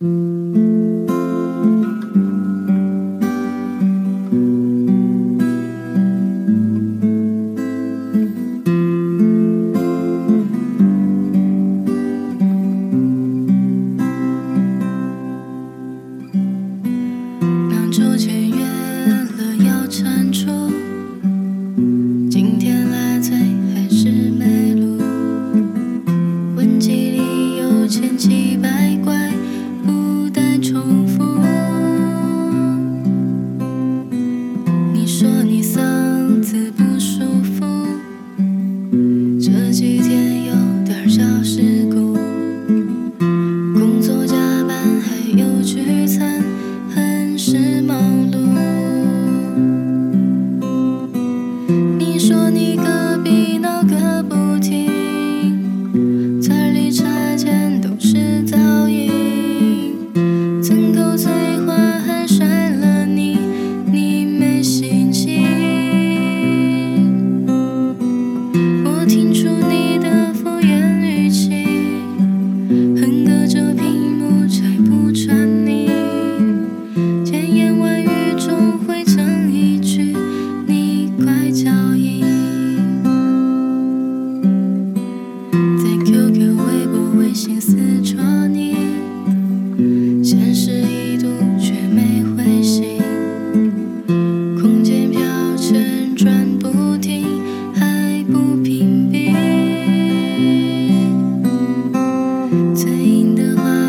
Mm.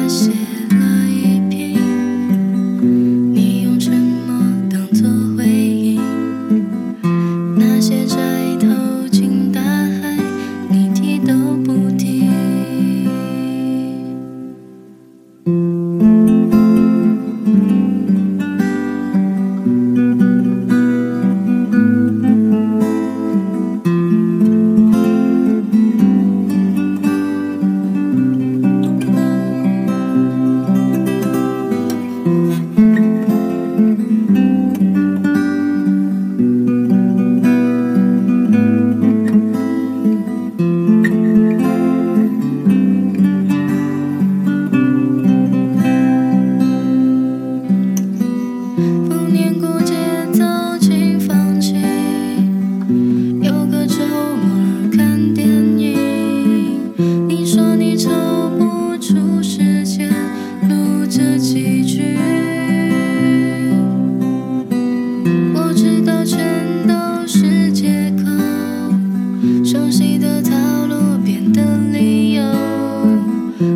写了一篇你用沉默当作回应那些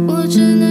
我只能